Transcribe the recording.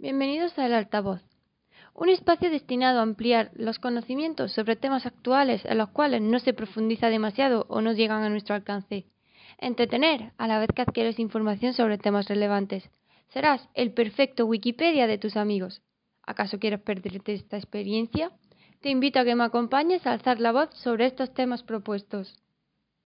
Bienvenidos a el Altavoz, un espacio destinado a ampliar los conocimientos sobre temas actuales en los cuales no se profundiza demasiado o no llegan a nuestro alcance. Entretener a la vez que adquieres información sobre temas relevantes. Serás el perfecto Wikipedia de tus amigos. ¿Acaso quieres perderte esta experiencia? Te invito a que me acompañes a alzar la voz sobre estos temas propuestos.